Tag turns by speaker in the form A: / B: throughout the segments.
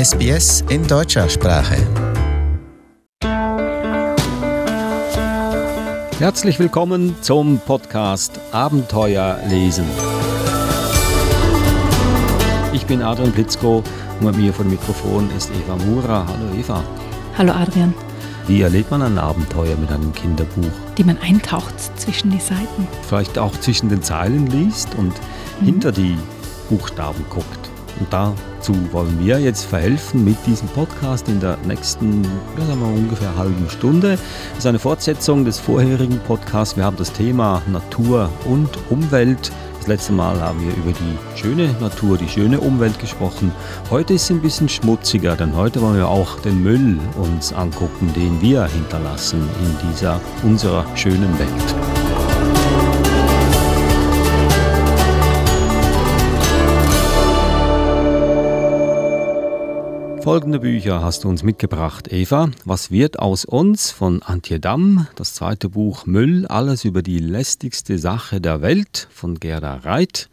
A: SBS in deutscher Sprache.
B: Herzlich willkommen zum Podcast Abenteuer lesen. Ich bin Adrian Blitzko und bei mir vor dem Mikrofon ist Eva Mura. Hallo Eva.
C: Hallo Adrian.
B: Wie erlebt man ein Abenteuer mit einem Kinderbuch?
C: Die man eintaucht zwischen die Seiten.
B: Vielleicht auch zwischen den Zeilen liest und mhm. hinter die Buchstaben guckt. Und dazu wollen wir jetzt verhelfen mit diesem Podcast in der nächsten, sagen wir ungefähr halben Stunde. Das ist eine Fortsetzung des vorherigen Podcasts. Wir haben das Thema Natur und Umwelt. Das letzte Mal haben wir über die schöne Natur, die schöne Umwelt gesprochen. Heute ist es ein bisschen schmutziger, denn heute wollen wir auch den Müll uns angucken, den wir hinterlassen in dieser unserer schönen Welt. Folgende Bücher hast du uns mitgebracht, Eva. Was wird aus uns von Antje Damm? Das zweite Buch Müll, alles über die lästigste Sache der Welt von Gerda Reit.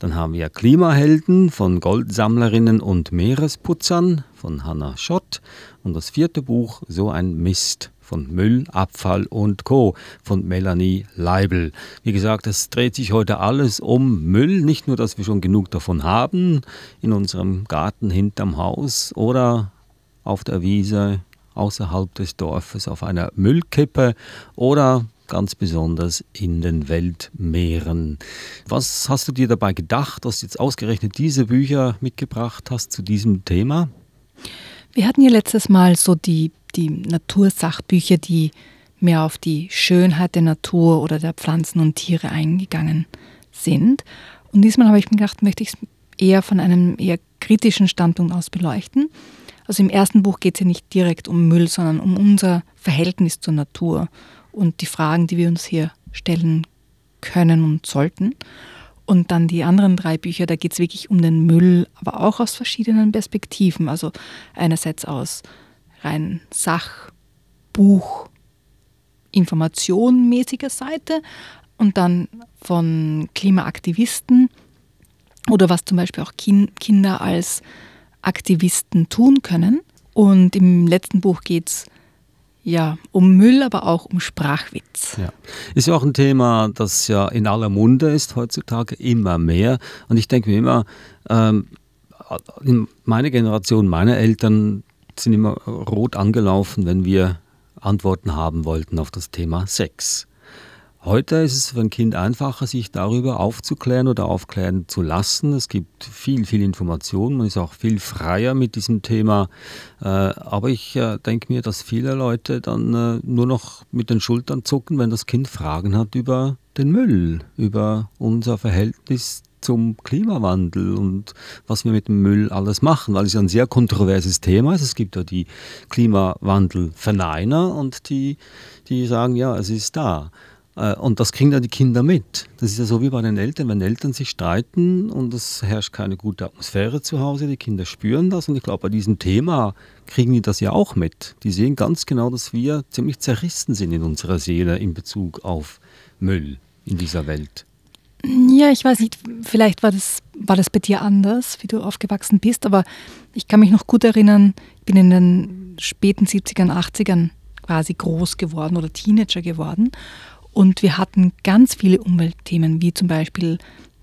B: Dann haben wir Klimahelden von Goldsammlerinnen und Meeresputzern von Hannah Schott. Und das vierte Buch So ein Mist von Müll, Abfall und Co. von Melanie Leibel. Wie gesagt, es dreht sich heute alles um Müll. Nicht nur, dass wir schon genug davon haben in unserem Garten hinterm Haus oder auf der Wiese außerhalb des Dorfes auf einer Müllkippe oder ganz besonders in den Weltmeeren. Was hast du dir dabei gedacht, dass du jetzt ausgerechnet diese Bücher mitgebracht hast zu diesem Thema?
C: Wir hatten ja letztes Mal so die die Natursachbücher, die mehr auf die Schönheit der Natur oder der Pflanzen und Tiere eingegangen sind. Und diesmal habe ich mir gedacht, möchte ich es eher von einem eher kritischen Standpunkt aus beleuchten. Also im ersten Buch geht es ja nicht direkt um Müll, sondern um unser Verhältnis zur Natur und die Fragen, die wir uns hier stellen können und sollten. Und dann die anderen drei Bücher, da geht es wirklich um den Müll, aber auch aus verschiedenen Perspektiven. Also einerseits aus rein Sachbuch informationmäßiger Seite und dann von Klimaaktivisten oder was zum Beispiel auch Kinder als Aktivisten tun können. Und im letzten Buch geht es ja, um Müll, aber auch um Sprachwitz.
B: Ja. Ist ja auch ein Thema, das ja in aller Munde ist heutzutage, immer mehr. Und ich denke mir immer, ähm, meine Generation, meine Eltern, sind immer rot angelaufen, wenn wir Antworten haben wollten auf das Thema Sex. Heute ist es für ein Kind einfacher, sich darüber aufzuklären oder aufklären zu lassen. Es gibt viel, viel Information, man ist auch viel freier mit diesem Thema. Äh, aber ich äh, denke mir, dass viele Leute dann äh, nur noch mit den Schultern zucken, wenn das Kind Fragen hat über den Müll, über unser Verhältnis zum Klimawandel und was wir mit dem Müll alles machen, weil es ja ein sehr kontroverses Thema ist. Es gibt ja die Klimawandelverneiner und die, die sagen, ja, es ist da. Äh, und das kriegen dann die Kinder mit. Das ist ja so wie bei den Eltern, wenn Eltern sich streiten und es herrscht keine gute Atmosphäre zu Hause, die Kinder spüren das und ich glaube, bei diesem Thema kriegen die das ja auch mit. Die sehen ganz genau, dass wir ziemlich zerrissen sind in unserer Seele in Bezug auf Müll in dieser Welt.
C: Ja, ich weiß nicht, vielleicht war das, war das bei dir anders, wie du aufgewachsen bist, aber ich kann mich noch gut erinnern, ich bin in den späten 70ern, 80ern quasi groß geworden oder Teenager geworden und wir hatten ganz viele Umweltthemen, wie zum Beispiel,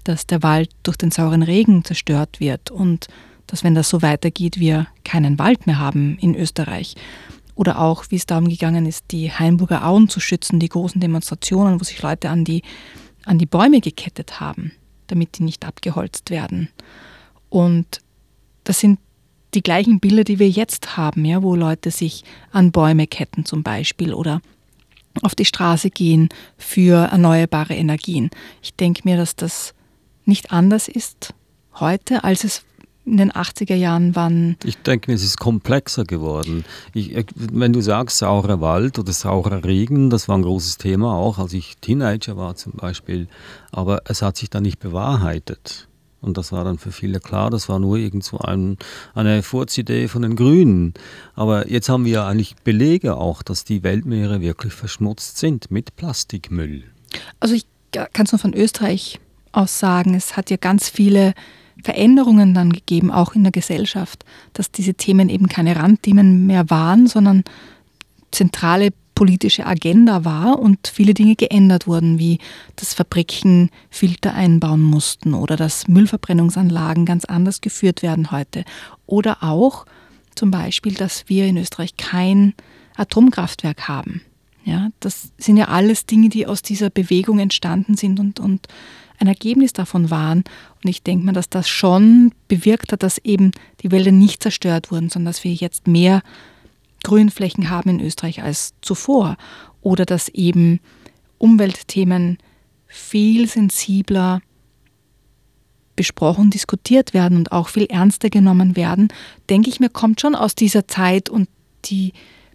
C: dass der Wald durch den sauren Regen zerstört wird und dass, wenn das so weitergeht, wir keinen Wald mehr haben in Österreich. Oder auch, wie es darum gegangen ist, die Hainburger Auen zu schützen, die großen Demonstrationen, wo sich Leute an die an die Bäume gekettet haben, damit die nicht abgeholzt werden. Und das sind die gleichen Bilder, die wir jetzt haben, ja, wo Leute sich an Bäume ketten zum Beispiel oder auf die Straße gehen für erneuerbare Energien. Ich denke mir, dass das nicht anders ist heute, als es in den 80er Jahren waren.
B: Ich denke, es ist komplexer geworden. Ich, wenn du sagst, saurer Wald oder saurer Regen, das war ein großes Thema, auch als ich Teenager war zum Beispiel. Aber es hat sich dann nicht bewahrheitet. Und das war dann für viele klar, das war nur irgend so ein, eine Furzidee von den Grünen. Aber jetzt haben wir ja eigentlich Belege auch, dass die Weltmeere wirklich verschmutzt sind mit Plastikmüll.
C: Also ich kann es nur von Österreich aus sagen, es hat ja ganz viele Veränderungen dann gegeben, auch in der Gesellschaft, dass diese Themen eben keine Randthemen mehr waren, sondern zentrale politische Agenda war und viele Dinge geändert wurden, wie dass Fabriken Filter einbauen mussten oder dass Müllverbrennungsanlagen ganz anders geführt werden heute. Oder auch zum Beispiel, dass wir in Österreich kein Atomkraftwerk haben. Ja, das sind ja alles Dinge, die aus dieser Bewegung entstanden sind und, und ein Ergebnis davon waren. Und ich denke mir, dass das schon bewirkt hat, dass eben die Wälder nicht zerstört wurden, sondern dass wir jetzt mehr Grünflächen haben in Österreich als zuvor. Oder dass eben Umweltthemen viel sensibler besprochen, diskutiert werden und auch viel ernster genommen werden, denke ich mir, kommt schon aus dieser Zeit und die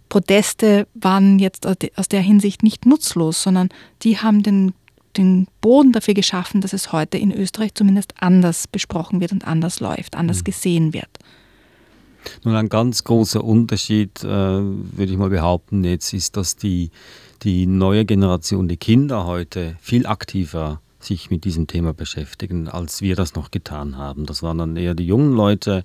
C: Proteste waren jetzt aus der Hinsicht nicht nutzlos, sondern die haben den, den Boden dafür geschaffen, dass es heute in Österreich zumindest anders besprochen wird und anders läuft, anders mhm. gesehen wird.
B: Nun, ein ganz großer Unterschied, äh, würde ich mal behaupten, jetzt ist, dass die, die neue Generation, die Kinder heute viel aktiver sich mit diesem Thema beschäftigen, als wir das noch getan haben. Das waren dann eher die jungen Leute,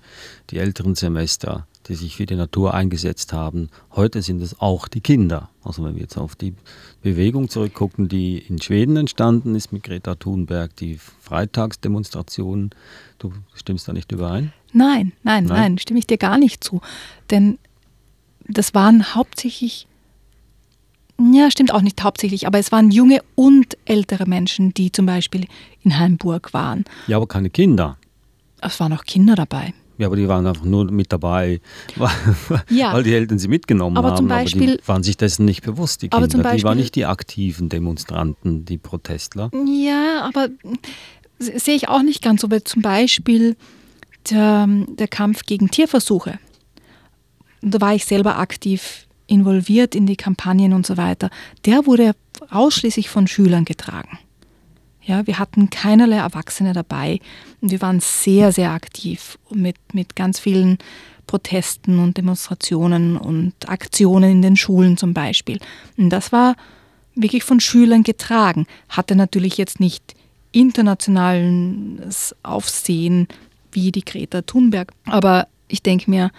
B: die älteren Semester, die sich für die Natur eingesetzt haben. Heute sind es auch die Kinder. Also wenn wir jetzt auf die Bewegung zurückgucken, die in Schweden entstanden ist mit Greta Thunberg, die Freitagsdemonstrationen, du stimmst da nicht überein?
C: Nein, nein, nein, nein, stimme ich dir gar nicht zu. Denn das waren hauptsächlich, ja, stimmt auch nicht hauptsächlich, aber es waren junge und ältere Menschen, die zum Beispiel in Heimburg waren.
B: Ja, aber keine Kinder.
C: Es waren auch Kinder dabei.
B: Ja, aber die waren einfach nur mit dabei, weil, ja. weil die Eltern sie mitgenommen
C: aber
B: haben.
C: Zum Beispiel,
B: aber die waren sich dessen nicht bewusst, die Kinder.
C: Beispiel,
B: die waren nicht die aktiven Demonstranten, die Protestler.
C: Ja, aber sehe ich auch nicht ganz so, weil zum Beispiel der, der Kampf gegen Tierversuche, da war ich selber aktiv involviert in die Kampagnen und so weiter, der wurde ausschließlich von Schülern getragen. Ja, wir hatten keinerlei Erwachsene dabei und wir waren sehr, sehr aktiv mit, mit ganz vielen Protesten und Demonstrationen und Aktionen in den Schulen zum Beispiel. Und das war wirklich von Schülern getragen, hatte natürlich jetzt nicht internationales Aufsehen wie die Greta Thunberg, aber ich denke mir,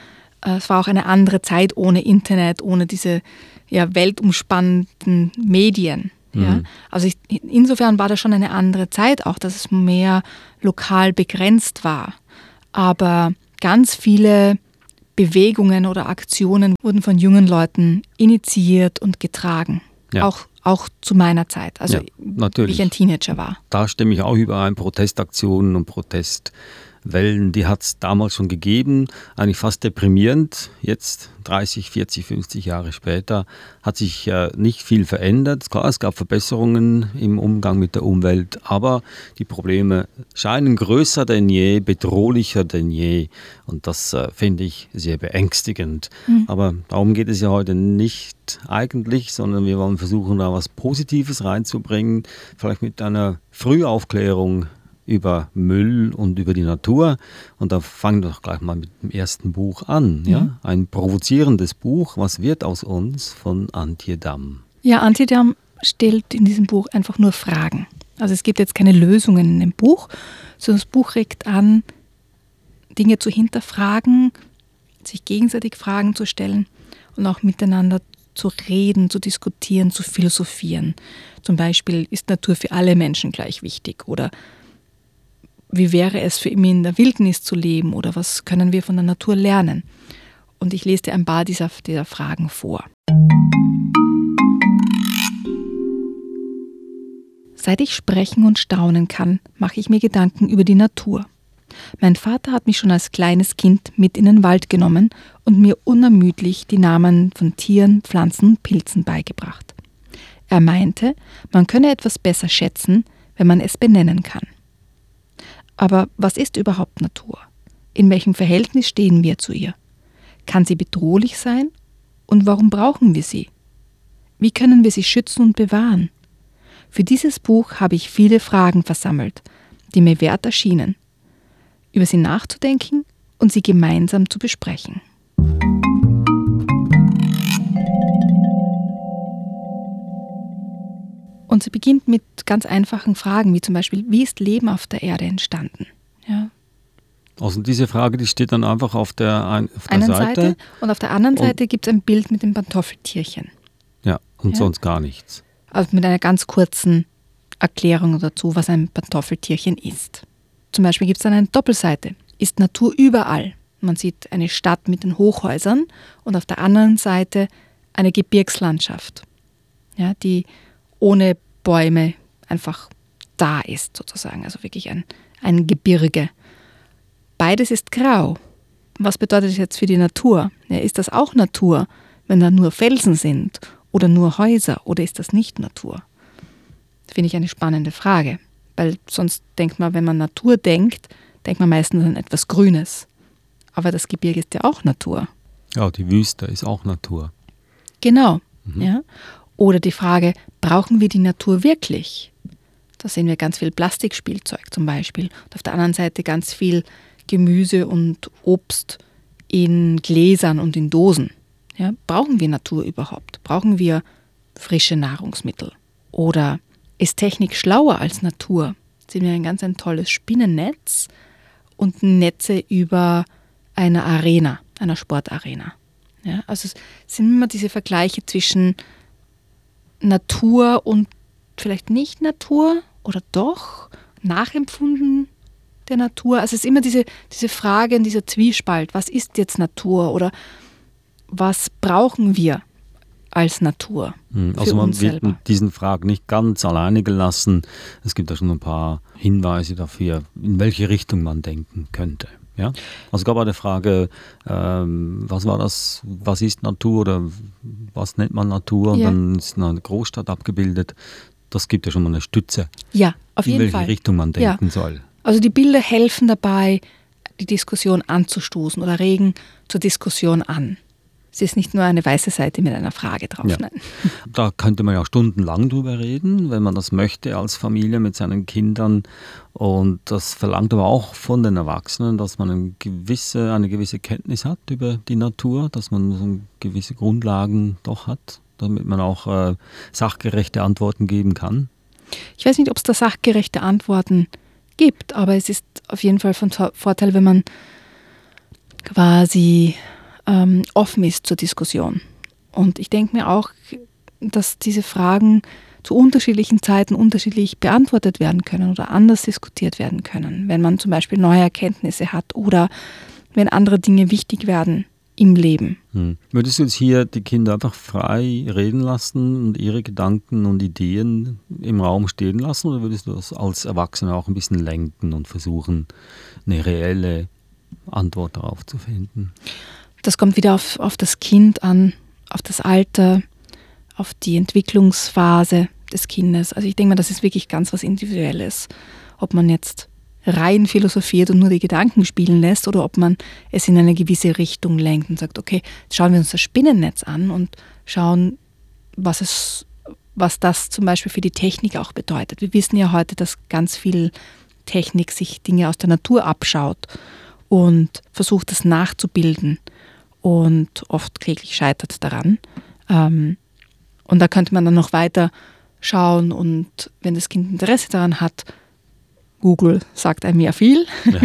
C: äh, es war auch eine andere Zeit ohne Internet, ohne diese ja, weltumspannenden Medien. Ja? Mhm. Also ich, insofern war das schon eine andere Zeit, auch dass es mehr lokal begrenzt war. Aber ganz viele Bewegungen oder Aktionen wurden von jungen Leuten initiiert und getragen. Ja. Auch, auch zu meiner Zeit, also ja, wie ich ein Teenager war.
B: Da stimme ich auch überein, Protestaktionen und Protest. Wellen, die hat es damals schon gegeben, eigentlich fast deprimierend. Jetzt, 30, 40, 50 Jahre später, hat sich äh, nicht viel verändert. Klar, es gab Verbesserungen im Umgang mit der Umwelt, aber die Probleme scheinen größer denn je, bedrohlicher denn je. Und das äh, finde ich sehr beängstigend. Mhm. Aber darum geht es ja heute nicht eigentlich, sondern wir wollen versuchen, da was Positives reinzubringen, vielleicht mit einer Frühaufklärung über Müll und über die Natur. Und da fangen wir doch gleich mal mit dem ersten Buch an. Ja? Mhm. Ein provozierendes Buch. Was wird aus uns von Antje Damm?
C: Ja, Antje Damm stellt in diesem Buch einfach nur Fragen. Also es gibt jetzt keine Lösungen in dem Buch, sondern das Buch regt an, Dinge zu hinterfragen, sich gegenseitig Fragen zu stellen und auch miteinander zu reden, zu diskutieren, zu philosophieren. Zum Beispiel ist Natur für alle Menschen gleich wichtig oder wie wäre es für ihn in der Wildnis zu leben oder was können wir von der Natur lernen? Und ich lese dir ein paar dieser, dieser Fragen vor. Seit ich sprechen und staunen kann, mache ich mir Gedanken über die Natur. Mein Vater hat mich schon als kleines Kind mit in den Wald genommen und mir unermüdlich die Namen von Tieren, Pflanzen und Pilzen beigebracht. Er meinte, man könne etwas besser schätzen, wenn man es benennen kann. Aber was ist überhaupt Natur? In welchem Verhältnis stehen wir zu ihr? Kann sie bedrohlich sein? Und warum brauchen wir sie? Wie können wir sie schützen und bewahren? Für dieses Buch habe ich viele Fragen versammelt, die mir wert erschienen, über sie nachzudenken und sie gemeinsam zu besprechen. Und sie beginnt mit ganz einfachen Fragen, wie zum Beispiel, wie ist Leben auf der Erde entstanden? Ja?
B: Also diese Frage, die steht dann einfach auf der, ein, auf der
C: einen
B: Seite.
C: Seite. Und auf der anderen Seite gibt es ein Bild mit dem Pantoffeltierchen.
B: Ja, und
C: Ja.
B: sonst gar nichts.
C: Also mit einer ganz kurzen Erklärung dazu, was ein Pantoffeltierchen ist. Zum Beispiel gibt es dann eine Doppelseite. Ist Natur überall? Man sieht eine Stadt mit den Hochhäusern und auf der anderen Seite eine Gebirgslandschaft, ja, die ohne Bäume einfach da ist, sozusagen. Also wirklich ein, ein Gebirge. Beides ist grau. Was bedeutet das jetzt für die Natur? Ja, ist das auch Natur, wenn da nur Felsen sind oder nur Häuser oder ist das nicht Natur? Finde ich eine spannende Frage, weil sonst denkt man, wenn man Natur denkt, denkt man meistens an etwas Grünes. Aber das Gebirge ist ja auch Natur.
B: Ja, die Wüste ist auch Natur.
C: Genau. Ja? Oder die Frage, brauchen wir die Natur wirklich? Da sehen wir ganz viel Plastikspielzeug zum Beispiel. Und auf der anderen Seite ganz viel Gemüse und Obst in Gläsern und in Dosen. Ja? Brauchen wir Natur überhaupt? Brauchen wir frische Nahrungsmittel? Oder ist Technik schlauer als Natur? Sehen wir ein ganz ein tolles Spinnennetz und Netze über einer Arena, einer Sportarena. Ja, also es sind immer diese Vergleiche zwischen Natur und vielleicht nicht Natur oder doch nachempfunden der Natur. Also es ist immer diese, diese Frage und dieser Zwiespalt, was ist jetzt Natur oder was brauchen wir als Natur?
B: Hm, Also man wird mit diesen Fragen nicht ganz alleine gelassen. Es gibt da schon ein paar Hinweise dafür, in welche Richtung man denken könnte. Ja? Also es gab auch eine Frage, ähm, was war das, was ist Natur oder was nennt man Natur?
C: Ja.
B: dann ist eine Großstadt abgebildet. Das gibt ja schon mal eine Stütze,
C: Ja, auf
B: in
C: jeden
B: welche
C: Fall.
B: Richtung man
C: Ja.
B: denken soll.
C: Also die Bilder helfen dabei, die Diskussion anzustoßen oder regen zur Diskussion an. Es ist nicht nur eine weiße Seite mit einer Frage drauf.
B: Ja.
C: Nein.
B: Da könnte man ja stundenlang drüber reden, wenn man das möchte als Familie mit seinen Kindern. Und das verlangt aber auch von den Erwachsenen, dass man eine gewisse, eine gewisse Kenntnis hat über die Natur, dass man so gewisse Grundlagen doch hat, damit man auch äh, sachgerechte Antworten geben kann.
C: Ich weiß nicht, ob es da sachgerechte Antworten gibt, aber es ist auf jeden Fall von Vorteil, wenn man quasi ähm, offen ist zur Diskussion. Und ich denke mir auch, dass diese Fragen zu unterschiedlichen Zeiten unterschiedlich beantwortet werden können oder anders diskutiert werden können, wenn man zum Beispiel neue Erkenntnisse hat oder wenn andere Dinge wichtig werden im Leben.
B: Hm. Würdest du jetzt hier die Kinder einfach frei reden lassen und ihre Gedanken und Ideen im Raum stehen lassen oder würdest du das als Erwachsener auch ein bisschen lenken und versuchen, eine reelle Antwort darauf zu finden?
C: Das kommt wieder auf, auf das Kind an, auf das Alter, auf die Entwicklungsphase des Kindes. Also ich denke mal, das ist wirklich ganz was Individuelles. Ob man jetzt rein philosophiert und nur die Gedanken spielen lässt oder ob man es in eine gewisse Richtung lenkt und sagt, okay, jetzt schauen wir uns das Spinnennetz an und schauen, was es, was das zum Beispiel für die Technik auch bedeutet. Wir wissen ja heute, dass ganz viel Technik sich Dinge aus der Natur abschaut und versucht, das nachzubilden und oft kläglich scheitert daran. Ähm, und da könnte man dann noch weiter schauen und wenn das Kind Interesse daran hat, Google sagt einem ja viel.
B: Ja.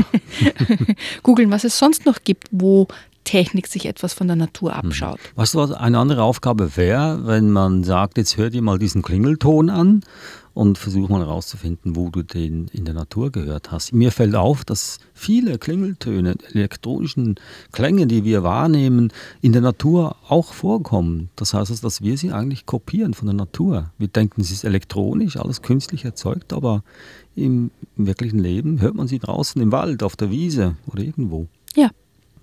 C: Googeln, was es sonst noch gibt, wo Technik sich etwas von der Natur abschaut.
B: Weißt du, was eine andere Aufgabe wäre, wenn man sagt, jetzt hör dir mal diesen Klingelton an und versuch mal herauszufinden, wo du den in der Natur gehört hast. Mir fällt auf, dass viele Klingeltöne, elektronischen Klänge, die wir wahrnehmen, in der Natur auch vorkommen. Das heißt, also, dass wir sie eigentlich kopieren von der Natur. Wir denken, es ist elektronisch, alles künstlich erzeugt, aber im, im wirklichen Leben hört man sie draußen im Wald, auf der Wiese oder irgendwo.
C: Ja,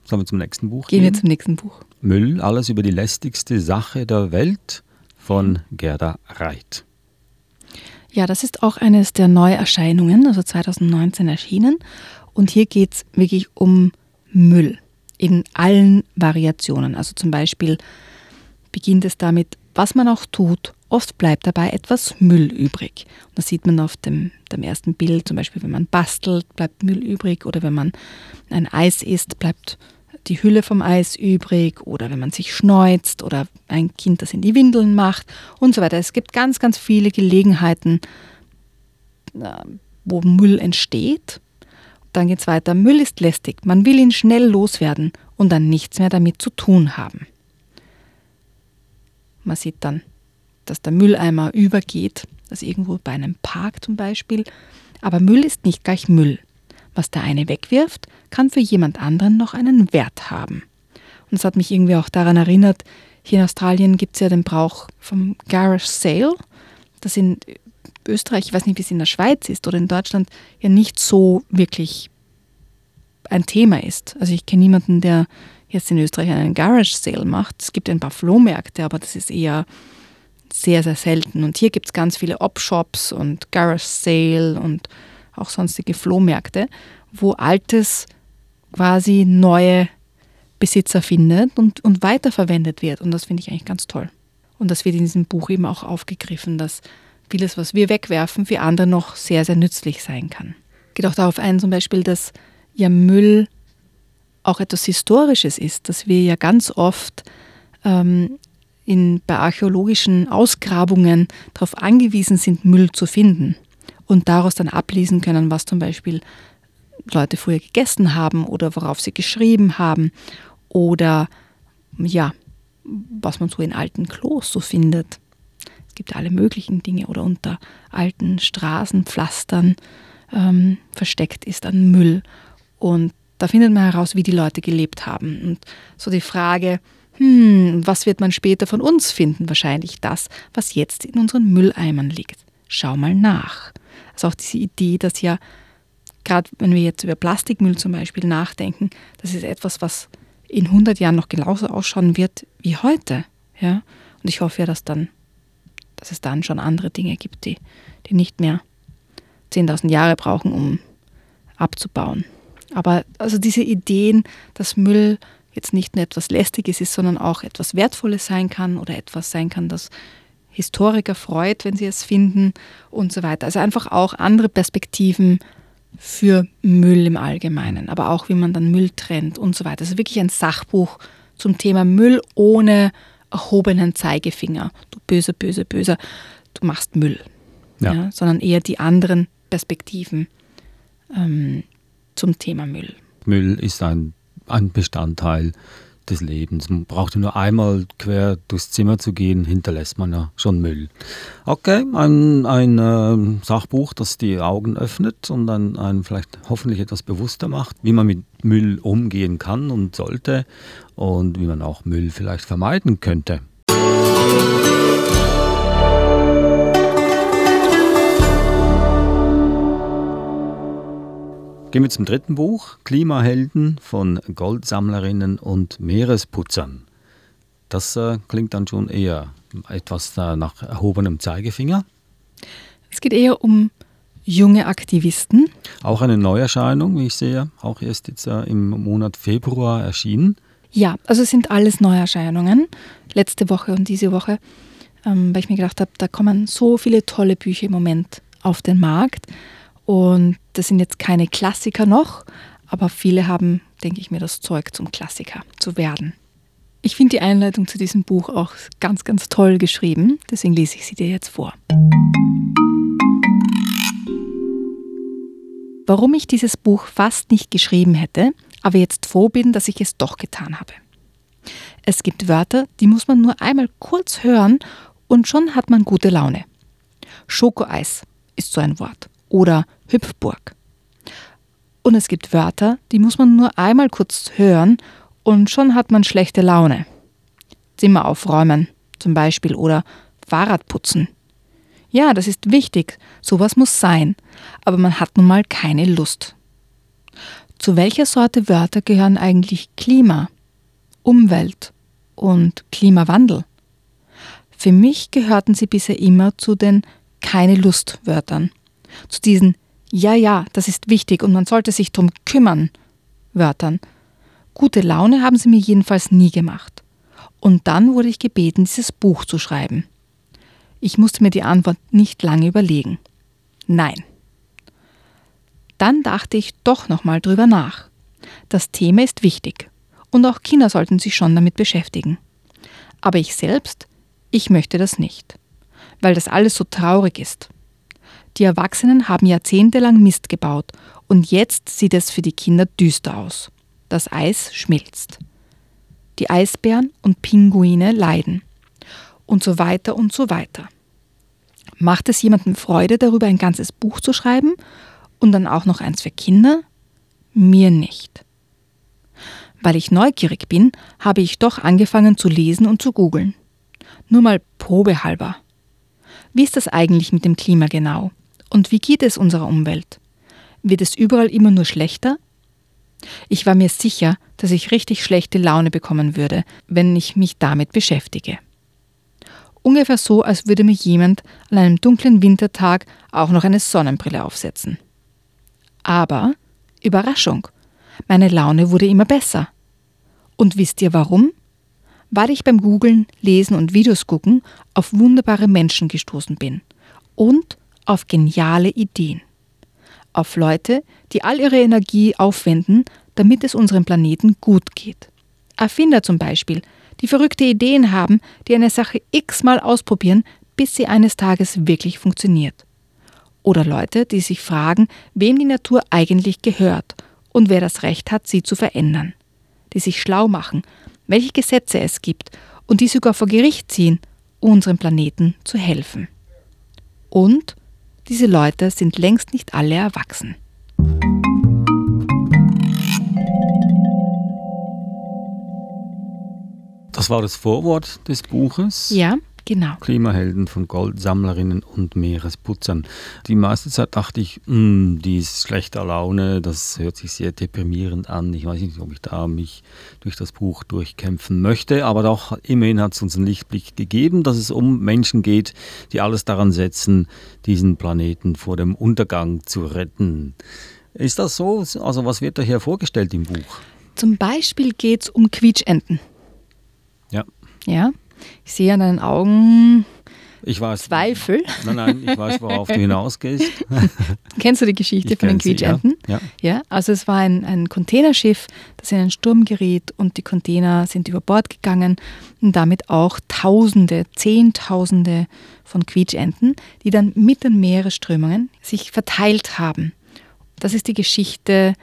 B: Sollen wir zum nächsten Buch
C: gehen wir zum nächsten Buch.
B: Müll, alles über die lästigste Sache der Welt von Gerda Reit.
C: Ja, das ist auch eines der Neuerscheinungen, also 2019 erschienen. Und hier geht es wirklich um Müll in allen Variationen. Also zum Beispiel beginnt es damit, was man auch tut, oft bleibt dabei etwas Müll übrig. Und das sieht man auf dem, dem ersten Bild, zum Beispiel wenn man bastelt, bleibt Müll übrig oder wenn man ein Eis isst, bleibt die Hülle vom Eis übrig oder wenn man sich schneuzt oder ein Kind das in die Windeln macht und so weiter. Es gibt ganz, ganz viele Gelegenheiten, äh, wo Müll entsteht. Dann geht es weiter. Müll ist lästig. Man will ihn schnell loswerden und dann nichts mehr damit zu tun haben. Man sieht dann, dass der Mülleimer übergeht, also irgendwo bei einem Park zum Beispiel. Aber Müll ist nicht gleich Müll. Was der eine wegwirft, kann für jemand anderen noch einen Wert haben. Und es hat mich irgendwie auch daran erinnert, hier in Australien gibt es ja den Brauch vom Garage Sale. Das in Österreich, ich weiß nicht, wie es in der Schweiz ist oder in Deutschland, ja nicht so wirklich ein Thema ist. Also ich kenne niemanden, der jetzt in Österreich einen Garage Sale macht. Es gibt ein paar Flohmärkte, aber das ist eher sehr, sehr selten. Und hier gibt es ganz viele Op-Shops und Garage Sale und auch sonstige Flohmärkte, wo Altes quasi neue Besitzer findet und, und weiterverwendet wird. Und das finde ich eigentlich ganz toll. Und das wird in diesem Buch eben auch aufgegriffen, dass vieles, was wir wegwerfen, für andere noch sehr, sehr nützlich sein kann. Geht auch darauf ein, zum Beispiel, dass ja Müll auch etwas Historisches ist, dass wir ja ganz oft ähm, in, bei archäologischen Ausgrabungen darauf angewiesen sind, Müll zu finden und daraus dann ablesen können, was zum Beispiel Leute früher gegessen haben oder worauf sie geschrieben haben oder ja, was man so in alten Klos so findet. Es gibt alle möglichen Dinge oder unter alten Straßenpflastern ähm, versteckt ist an Müll. Und da findet man heraus, wie die Leute gelebt haben. Und so die Frage, hm, was wird man später von uns finden? Wahrscheinlich das, was jetzt in unseren Mülleimern liegt. Schau mal nach. Also auch diese Idee, dass ja, gerade wenn wir jetzt über Plastikmüll zum Beispiel nachdenken, das ist etwas, was in 100 Jahren noch genauso ausschauen wird wie heute. Ja? Und ich hoffe ja, dass, dann, dass es dann schon andere Dinge gibt, die, die nicht mehr 10.000 Jahre brauchen, um abzubauen. Aber also diese Ideen, dass Müll jetzt nicht nur etwas Lästiges ist, sondern auch etwas Wertvolles sein kann oder etwas sein kann, das Historiker freut, wenn sie es finden und so weiter. Also einfach auch andere Perspektiven für Müll im Allgemeinen, aber auch wie man dann Müll trennt und so weiter. Also wirklich ein Sachbuch zum Thema Müll ohne erhobenen Zeigefinger. Du böser, böser, böser, du machst Müll. Ja. Ja, sondern eher die anderen Perspektiven ähm, zum Thema Müll.
B: Müll ist ein, ein Bestandteil des Lebens. Man braucht nur einmal quer durchs Zimmer zu gehen, hinterlässt man ja schon Müll. Okay, ein, ein äh, Sachbuch, das die Augen öffnet und dann einen vielleicht hoffentlich etwas bewusster macht, wie man mit Müll umgehen kann und sollte und wie man auch Müll vielleicht vermeiden könnte. Gehen wir zum dritten Buch, Klimahelden von Goldsammlerinnen und Meeresputzern. Das äh, klingt dann schon eher etwas äh, nach erhobenem Zeigefinger.
C: Es geht eher um junge Aktivisten.
B: Auch eine Neuerscheinung, wie ich sehe, auch erst jetzt äh, im Monat Februar erschienen.
C: Ja, also es sind alles Neuerscheinungen, letzte Woche und diese Woche, ähm, weil ich mir gedacht habe, da kommen so viele tolle Bücher im Moment auf den Markt. Und das sind jetzt keine Klassiker noch, aber viele haben, denke ich mir, das Zeug zum Klassiker zu werden. Ich finde die Einleitung zu diesem Buch auch ganz, ganz toll geschrieben, deswegen lese ich sie dir jetzt vor. Warum ich dieses Buch fast nicht geschrieben hätte, aber jetzt froh bin, dass ich es doch getan habe. Es gibt Wörter, die muss man nur einmal kurz hören und schon hat man gute Laune. Schokoeis ist so ein Wort oder Hüpfburg. Und es gibt Wörter, die muss man nur einmal kurz hören und schon hat man schlechte Laune. Zimmer aufräumen zum Beispiel oder Fahrrad putzen. Ja, das ist wichtig, sowas muss sein, aber man hat nun mal keine Lust. Zu welcher Sorte Wörter gehören eigentlich Klima, Umwelt und Klimawandel? Für mich gehörten sie bisher immer zu den keine Lust Wörtern zu diesen Ja, ja, das ist wichtig und man sollte sich drum kümmern Wörtern. Gute Laune haben sie mir jedenfalls nie gemacht. Und dann wurde ich gebeten, dieses Buch zu schreiben. Ich musste mir die Antwort nicht lange überlegen. Nein. Dann dachte ich doch nochmal drüber nach. Das Thema ist wichtig und auch Kinder sollten sich schon damit beschäftigen. Aber ich selbst, ich möchte das nicht, weil das alles so traurig ist. Die Erwachsenen haben jahrzehntelang Mist gebaut Und jetzt sieht es für die Kinder düster aus. Das Eis schmilzt. Die Eisbären und Pinguine leiden. Und so weiter und so weiter. Macht es jemandem Freude, darüber ein ganzes Buch zu schreiben und dann auch noch eins für Kinder? Mir nicht. Weil ich neugierig bin, habe ich doch angefangen zu lesen und zu googeln. Nur mal probehalber. Wie ist das eigentlich mit dem Klima genau? Und wie geht es unserer Umwelt? Wird es überall immer nur schlechter? Ich war mir sicher, dass ich richtig schlechte Laune bekommen würde, wenn ich mich damit beschäftige. Ungefähr so, als würde mir jemand an einem dunklen Wintertag auch noch eine Sonnenbrille aufsetzen. Aber, Überraschung, meine Laune wurde immer besser. Und wisst ihr warum? Weil ich beim Googlen, Lesen und Videos gucken auf wunderbare Menschen gestoßen bin. Und auf geniale Ideen. Auf Leute, die all ihre Energie aufwenden, damit es unserem Planeten gut geht. Erfinder zum Beispiel, die verrückte Ideen haben, die eine Sache x-mal ausprobieren, bis sie eines Tages wirklich funktioniert. Oder Leute, die sich fragen, wem die Natur eigentlich gehört und wer das Recht hat, sie zu verändern. Die sich schlau machen, welche Gesetze es gibt und die sogar vor Gericht ziehen, unserem Planeten zu helfen. Und diese Leute sind längst nicht alle erwachsen.
B: Das war das Vorwort des Buches.
C: Ja, genau.
B: Klimahelden von Goldsammlerinnen und Meeresputzern. Die meiste Zeit dachte ich, hm, die ist schlechter Laune, das hört sich sehr deprimierend an. Ich weiß nicht, ob ich da mich durch das Buch durchkämpfen möchte, aber doch immerhin hat es uns einen Lichtblick gegeben, dass es um Menschen geht, die alles daran setzen, diesen Planeten vor dem Untergang zu retten. Ist das so? Also was wird da hier vorgestellt im Buch?
C: Zum Beispiel geht es um Quietschenten.
B: Ja.
C: Ja. Ich sehe an deinen Augen
B: ich weiß,
C: Zweifel.
B: Nein, nein, ich weiß, worauf du hinausgehst.
C: Kennst du die Geschichte
B: Ich
C: von den Quietschenten?
B: ja.
C: ja. Also es war ein, ein Containerschiff, das in einen Sturm geriet und die Container sind über Bord gegangen und damit auch Tausende, Zehntausende von Quietschenten, die dann mit den Meeresströmungen sich verteilt haben. Das ist die Geschichte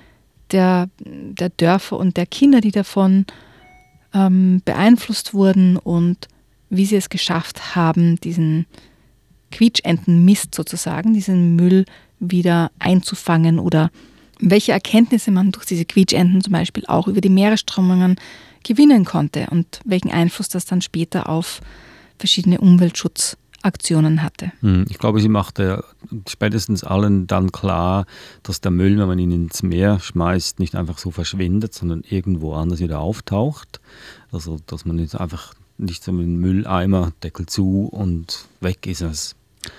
C: der, der Dörfer und der Kinder, die davon ähm, beeinflusst wurden und wie sie es geschafft haben, diesen Quietschentenmist sozusagen, diesen Müll wieder einzufangen oder welche Erkenntnisse man durch diese Quietschenten zum Beispiel auch über die Meeresströmungen gewinnen konnte und welchen Einfluss das dann später auf verschiedene Umweltschutzaktionen hatte.
B: Hm, Ich glaube, sie machte spätestens allen dann klar, dass der Müll, wenn man ihn ins Meer schmeißt, nicht einfach so verschwindet, sondern irgendwo anders wieder auftaucht. Also, dass man jetzt einfach nicht so mit dem Mülleimer, Deckel zu und weg ist es.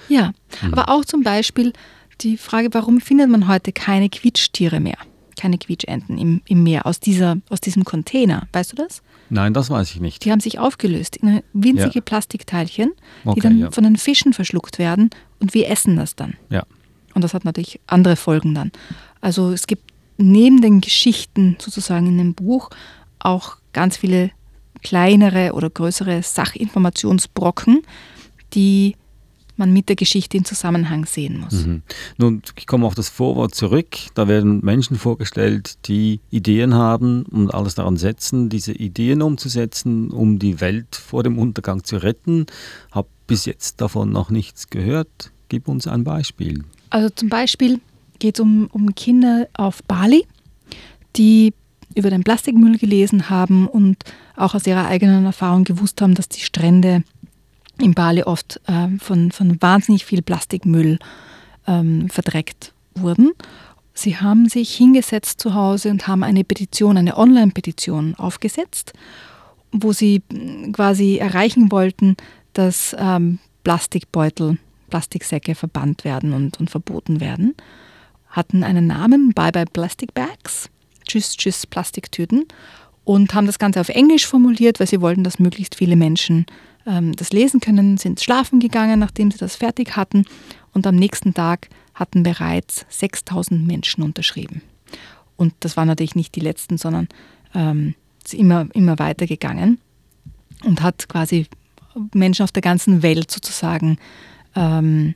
C: Ja, aber auch zum Beispiel die Frage, warum findet man heute keine Quietschtiere mehr, keine Quietschenten im, im Meer aus, dieser, aus diesem Container? Weißt du das?
B: Nein, das weiß ich nicht.
C: Die haben sich aufgelöst in winzige
B: Ja.
C: Plastikteilchen, die
B: Okay,
C: dann
B: ja.
C: von den Fischen verschluckt werden und wir essen das dann.
B: Ja.
C: Und das hat natürlich andere Folgen dann. Also es gibt neben den Geschichten sozusagen in dem Buch auch ganz viele kleinere oder größere Sachinformationsbrocken, die man mit der Geschichte in Zusammenhang sehen muss.
B: Mhm. Nun, ich komme auf das Vorwort zurück. Da werden Menschen vorgestellt, die Ideen haben und alles daran setzen, diese Ideen umzusetzen, um die Welt vor dem Untergang zu retten. Hab bis jetzt davon noch nichts gehört. Gib uns ein Beispiel.
C: Also zum Beispiel geht es um, um Kinder auf Bali, die über den Plastikmüll gelesen haben und auch aus ihrer eigenen Erfahrung gewusst haben, dass die Strände in Bali oft ähm, von, von wahnsinnig viel Plastikmüll ähm, verdreckt wurden. Sie haben sich hingesetzt zu Hause und haben eine Petition, eine Online-Petition aufgesetzt, wo sie mh, quasi erreichen wollten, dass ähm, Plastikbeutel, Plastiksäcke verbannt werden und, und verboten werden. Hatten einen Namen, Bye Bye Plastic Bags, Tschüss, Tschüss Plastiktüten und haben das Ganze auf Englisch formuliert, weil sie wollten, dass möglichst viele Menschen ähm, das lesen können, sind schlafen gegangen, nachdem sie das fertig hatten und am nächsten Tag hatten bereits 6000 Menschen unterschrieben. Und das waren natürlich nicht die letzten, sondern ähm, immer, immer weitergegangen und hat quasi Menschen auf der ganzen Welt sozusagen ähm,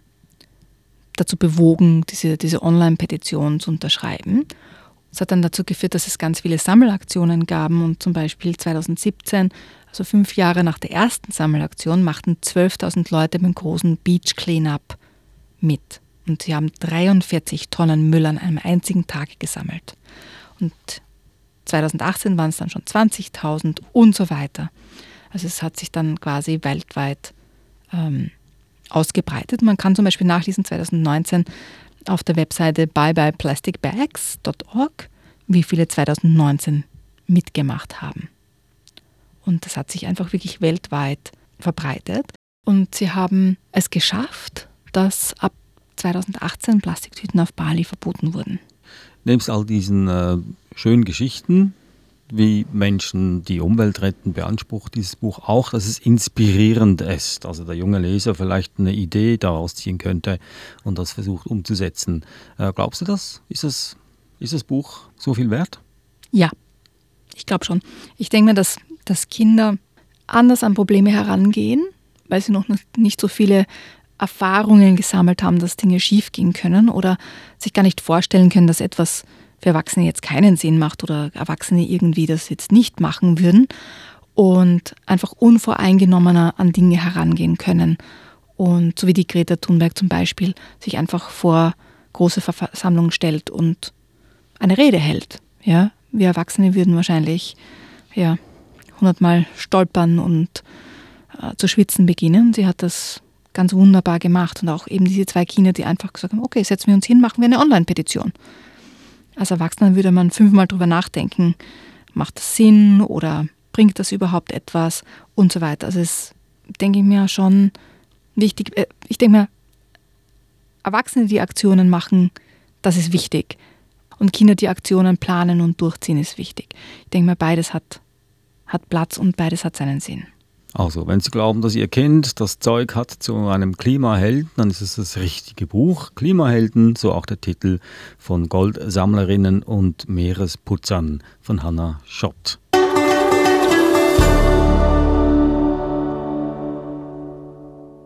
C: dazu bewogen, diese, diese Online-Petition zu unterschreiben. Es hat dann dazu geführt, dass es ganz viele Sammelaktionen gab und zum Beispiel 2017, also fünf Jahre nach der ersten Sammelaktion, machten 12.000 Leute beim großen Beach Cleanup mit. Und sie haben 43 Tonnen Müll an einem einzigen Tag gesammelt. Und 2018 waren es dann schon 20.000 und so weiter. Also es hat sich dann quasi weltweit ähm, ausgebreitet. Man kann zum Beispiel nachlesen 2019 auf der Webseite byebyeplasticbags.org, wie viele 2019 mitgemacht haben. Und das hat sich einfach wirklich weltweit verbreitet. Und sie haben es geschafft, dass ab 2018 Plastiktüten auf Bali verboten wurden.
B: Nebst all diesen äh, schönen Geschichten, wie Menschen die Umwelt retten, beansprucht dieses Buch auch, dass es inspirierend ist. Also der junge Leser vielleicht eine Idee daraus ziehen könnte und das versucht umzusetzen. Äh, glaubst du das? Ist, das? ist das Buch so viel wert?
C: Ja, ich glaube schon. Ich denke mir, dass, dass Kinder anders an Probleme herangehen, weil sie noch nicht so viele Erfahrungen gesammelt haben, dass Dinge schiefgehen können oder sich gar nicht vorstellen können, dass etwas für Erwachsene jetzt keinen Sinn macht oder Erwachsene irgendwie das jetzt nicht machen würden und einfach unvoreingenommener an Dinge herangehen können. Und so wie die Greta Thunberg zum Beispiel sich einfach vor große Versammlungen stellt und eine Rede hält. Ja, wir Erwachsene würden wahrscheinlich ja, hundertmal stolpern und äh, zu schwitzen beginnen. Sie hat das ganz wunderbar gemacht und auch eben diese zwei Kinder, die einfach gesagt haben, okay, setzen wir uns hin, machen wir eine Online-Petition. Als Erwachsener würde man fünfmal drüber nachdenken, macht das Sinn oder bringt das überhaupt etwas und so weiter. Also es denke ich mir schon wichtig. Äh, ich denke mir, Erwachsene, die Aktionen machen, das ist wichtig. Und Kinder, die Aktionen planen und durchziehen, ist wichtig. Ich denke mir, beides hat, hat Platz und beides hat seinen Sinn.
B: Also, wenn Sie glauben, dass Ihr Kind das Zeug hat zu einem Klimahelden, dann ist es das richtige Buch. Klimahelden, so auch der Titel von Goldsammlerinnen und Meeresputzern von Hannah Schott.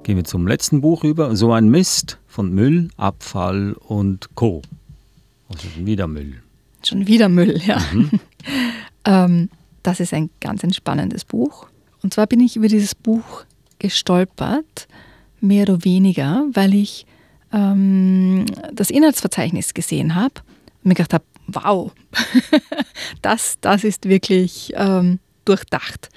B: Gehen wir zum letzten Buch über. So ein Mist von Müll, Abfall und Co. Also schon wieder Müll.
C: Schon wieder Müll, ja. Mhm. ähm, das ist ein ganz entspannendes Buch. Und zwar bin ich über dieses Buch gestolpert, mehr oder weniger, weil ich ähm, das Inhaltsverzeichnis gesehen habe und mir gedacht habe, wow, das, das ist wirklich ähm, durchdacht.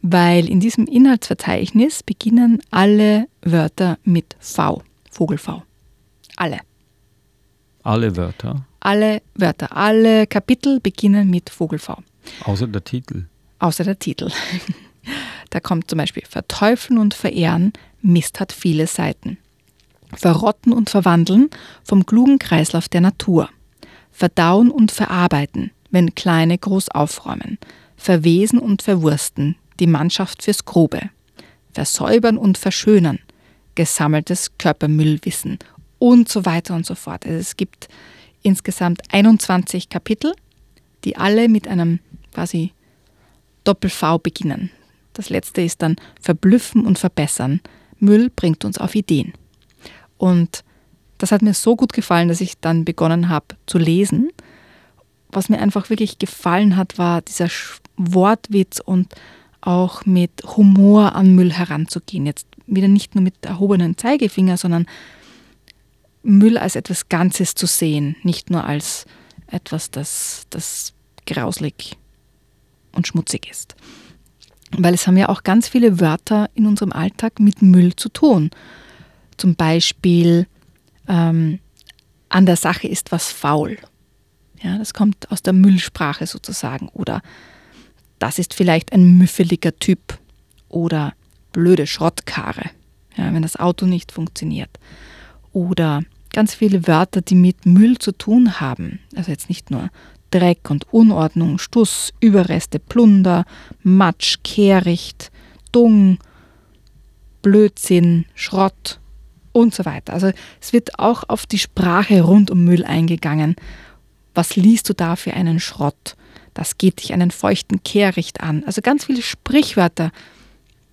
C: Weil in diesem Inhaltsverzeichnis beginnen alle Wörter mit V, Vogel V. Alle.
B: Alle Wörter?
C: Alle Wörter, alle Kapitel beginnen mit Vogel V.
B: Außer der Titel.
C: Außer der Titel. Da kommt zum Beispiel Verteufeln und Verehren, Mist hat viele Seiten. Verrotten und Verwandeln vom klugen Kreislauf der Natur. Verdauen und Verarbeiten, wenn Kleine groß aufräumen. Verwesen und Verwursten, die Mannschaft fürs Grobe. Versäubern und Verschönern, gesammeltes Körpermüllwissen und so weiter und so fort. Also es gibt insgesamt 21 Kapitel, die alle mit einem quasi Doppel-V beginnen. Das letzte ist dann verblüffen und verbessern. Müll bringt uns auf Ideen. Und das hat mir so gut gefallen, dass ich dann begonnen habe zu lesen. Was mir einfach wirklich gefallen hat, war dieser Wortwitz und auch mit Humor an Müll heranzugehen. Jetzt wieder nicht nur mit erhobenen Zeigefinger, sondern Müll als etwas Ganzes zu sehen, nicht nur als etwas, das, das grauslig und schmutzig ist. Weil es haben ja auch ganz viele Wörter in unserem Alltag mit Müll zu tun. Zum Beispiel ähm, an der Sache ist was faul. Ja, das kommt aus der Müllsprache sozusagen. Oder das ist vielleicht ein müffeliger Typ. Oder blöde Schrottkarre, ja, wenn das Auto nicht funktioniert. Oder ganz viele Wörter, die mit Müll zu tun haben. Also jetzt nicht nur Dreck und Unordnung, Stuss, Überreste, Plunder, Matsch, Kehricht, Dung, Blödsinn, Schrott und so weiter. Also es wird auch auf die Sprache rund um Müll eingegangen. Was liest du da für einen Schrott? Das geht dich einen feuchten Kehricht an. Also ganz viele Sprichwörter,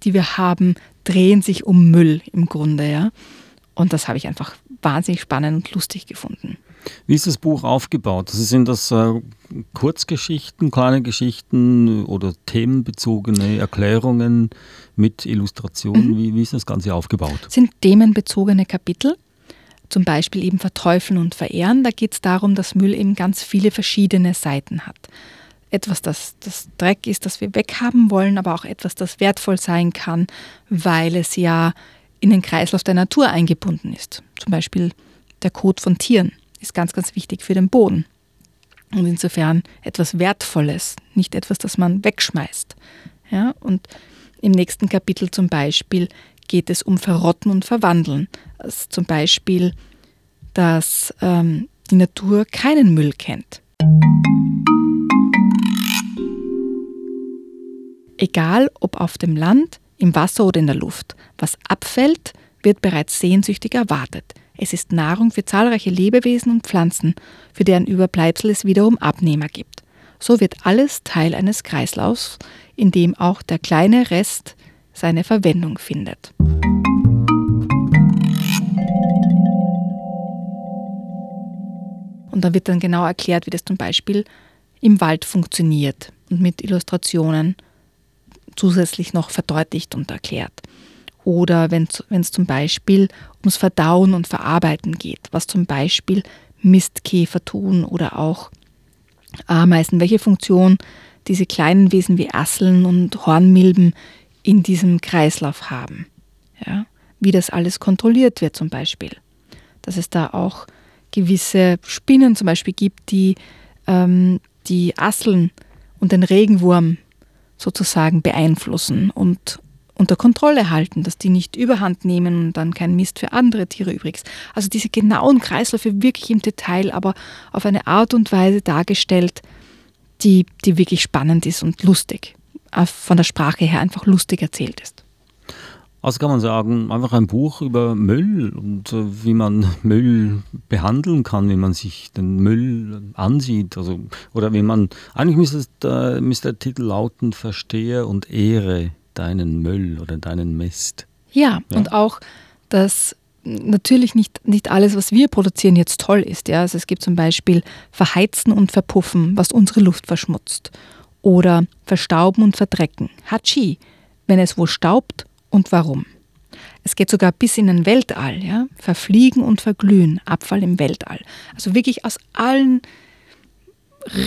C: die wir haben, drehen sich um Müll im Grunde, ja. Und das habe ich einfach wahnsinnig spannend und lustig gefunden.
B: Wie ist das Buch aufgebaut? Also sind das äh, Kurzgeschichten, kleine Geschichten oder themenbezogene Erklärungen mit Illustrationen? Mhm. Wie, wie ist das Ganze aufgebaut?
C: Sind themenbezogene Kapitel, zum Beispiel eben Verteufeln und Verehren. Da geht es darum, dass Müll eben ganz viele verschiedene Seiten hat. Etwas, das, das Dreck ist, das wir weghaben wollen, aber auch etwas, das wertvoll sein kann, weil es ja in den Kreislauf der Natur eingebunden ist. Zum Beispiel der Kot von Tieren ist ganz, ganz wichtig für den Boden. Und insofern etwas Wertvolles, nicht etwas, das man wegschmeißt. Ja, und im nächsten Kapitel zum Beispiel geht es um Verrotten und Verwandeln. Also zum Beispiel, dass ähm, die Natur keinen Müll kennt. Egal ob auf dem Land, im Wasser oder in der Luft, was abfällt, wird bereits sehnsüchtig erwartet. Es ist Nahrung für zahlreiche Lebewesen und Pflanzen, für deren Überbleibsel es wiederum Abnehmer gibt. So wird alles Teil eines Kreislaufs, in dem auch der kleine Rest seine Verwendung findet. Und da wird dann genau erklärt, wie das zum Beispiel im Wald funktioniert und mit Illustrationen zusätzlich noch verdeutlicht und erklärt. Oder wenn es zum Beispiel ums Verdauen und Verarbeiten geht, was zum Beispiel Mistkäfer tun oder auch Ameisen, welche Funktion diese kleinen Wesen wie Asseln und Hornmilben in diesem Kreislauf haben. Ja? Wie das alles kontrolliert wird zum Beispiel. Dass es da auch gewisse Spinnen zum Beispiel gibt, die ähm, die Asseln und den Regenwurm sozusagen beeinflussen und unter Kontrolle halten, dass die nicht überhand nehmen und dann kein Mist für andere Tiere übrig ist. Also diese genauen Kreisläufe wirklich im Detail, aber auf eine Art und Weise dargestellt, die, die wirklich spannend ist und lustig. Äh, von der Sprache her einfach lustig erzählt ist.
B: Also kann man sagen, einfach ein Buch über Müll und äh, wie man Müll behandeln kann, wie man sich den Müll ansieht. Also, oder wie man, eigentlich müsste, der, müsste der Titel lauten, verstehe und ehre deinen Müll oder deinen Mist.
C: Ja, ja, und auch, dass natürlich nicht, nicht alles, was wir produzieren, jetzt toll ist. Ja? Also es gibt zum Beispiel Verheizen und Verpuffen, was unsere Luft verschmutzt. Oder Verstauben und Verdrecken. Hachi, wenn es wo staubt und warum. Es geht sogar bis in den Weltall. Ja? Verfliegen und verglühen, Abfall im Weltall. Also wirklich aus allen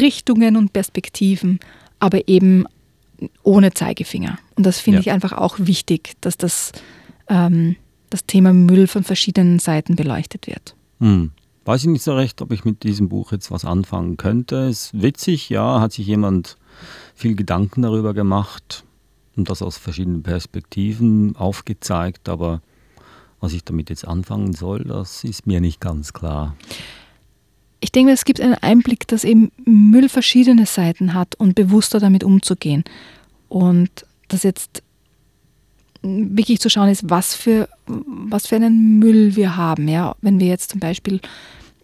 C: Richtungen und Perspektiven, aber eben ohne Zeigefinger. Und das finde ja. ich einfach auch wichtig, dass das, ähm, das Thema Müll von verschiedenen Seiten beleuchtet wird.
B: Hm. Weiß ich nicht so recht, ob ich mit diesem Buch jetzt was anfangen könnte. Ist witzig, ja, hat sich jemand viel Gedanken darüber gemacht und das aus verschiedenen Perspektiven aufgezeigt, aber was ich damit jetzt anfangen soll, das ist mir nicht ganz klar.
C: Ich denke, es gibt einen Einblick, dass eben Müll verschiedene Seiten hat und bewusster damit umzugehen. Und dass jetzt wirklich zu schauen ist, was für, was für einen Müll wir haben. Ja? Wenn wir jetzt zum Beispiel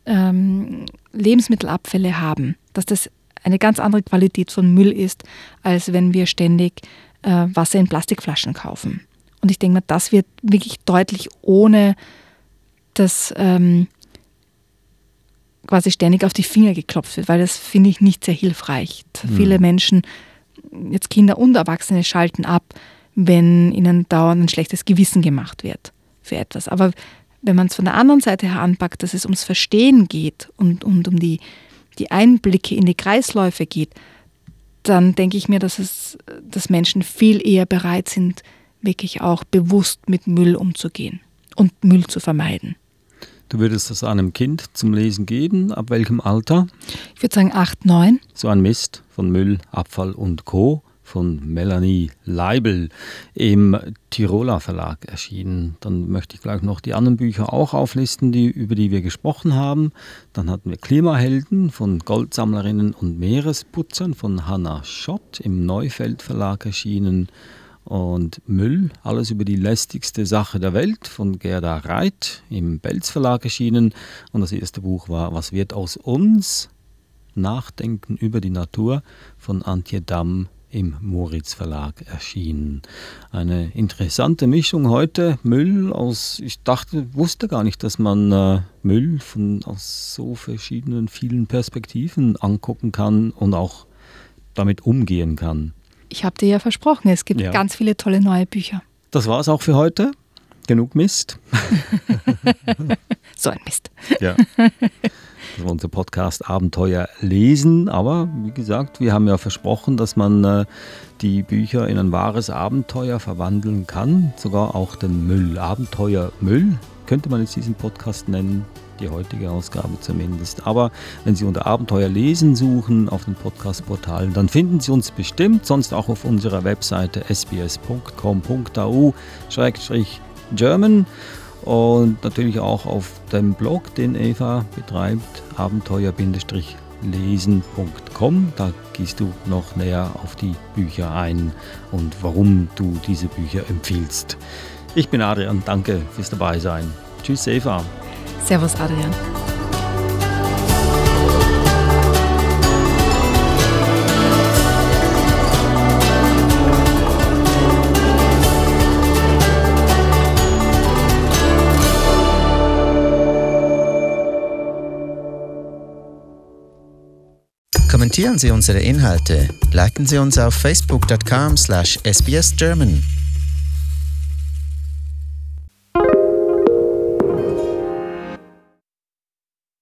C: ähm, Lebensmittelabfälle haben, dass das eine ganz andere Qualität von Müll ist, als wenn wir ständig äh, Wasser in Plastikflaschen kaufen. Und ich denke mal, das wird wirklich deutlich ohne das ähm, quasi ständig auf die Finger geklopft wird, weil das finde ich nicht sehr hilfreich. Mhm. Viele Menschen, jetzt Kinder und Erwachsene, schalten ab, wenn ihnen dauernd ein schlechtes Gewissen gemacht wird für etwas. Aber wenn man es von der anderen Seite her anpackt, dass es ums Verstehen geht und, und um die, die Einblicke in die Kreisläufe geht, dann denke ich mir, dass, es, dass Menschen viel eher bereit sind, wirklich auch bewusst mit Müll umzugehen und Müll zu vermeiden.
B: Du würdest das einem Kind zum Lesen geben, ab welchem Alter?
C: Ich würde sagen 8, 9.
B: So ein Mist von Müll, Abfall und Co. von Melanie Leibel im Tiroler Verlag erschienen. Dann möchte ich gleich noch die anderen Bücher auch auflisten, die, über die wir gesprochen haben. Dann hatten wir Klimahelden von Goldsammlerinnen und Meeresputzern von Hannah Schott im Neufeld Verlag erschienen und Müll, alles über die lästigste Sache der Welt von Gerda Reit im Belz Verlag erschienen. Und das erste Buch war Was wird aus uns? Nachdenken über die Natur von Antje Damm im Moritz Verlag erschienen. Eine interessante Mischung heute. Müll aus, ich dachte, wusste gar nicht, dass man äh, Müll von, aus so verschiedenen, vielen Perspektiven angucken kann und auch damit umgehen kann.
C: Ich habe dir ja versprochen, es gibt ja. ganz viele tolle neue Bücher.
B: Das war es auch für heute. Genug Mist.
C: so ein Mist.
B: Ja. Das war unser Podcast Abenteuer lesen. Aber wie gesagt, wir haben ja versprochen, dass man äh, die Bücher in ein wahres Abenteuer verwandeln kann. Sogar auch den Müll. Abenteuer Müll könnte man jetzt diesen Podcast nennen. Die heutige Ausgabe zumindest. Aber wenn Sie unter Abenteuer lesen suchen auf den Podcast-Portalen, dann finden Sie uns bestimmt, sonst auch auf unserer Webseite sbs.com.au-german und natürlich auch auf dem Blog, den Eva betreibt, abenteuer-lesen.com. Da gehst du noch näher auf die Bücher ein und warum du diese Bücher empfiehlst. Ich bin Adrian, danke fürs Dabeisein. Tschüss, Eva.
C: Servus, Adrian.
A: Kommentieren Sie unsere Inhalte, liken Sie uns auf facebook.com/sbsgerman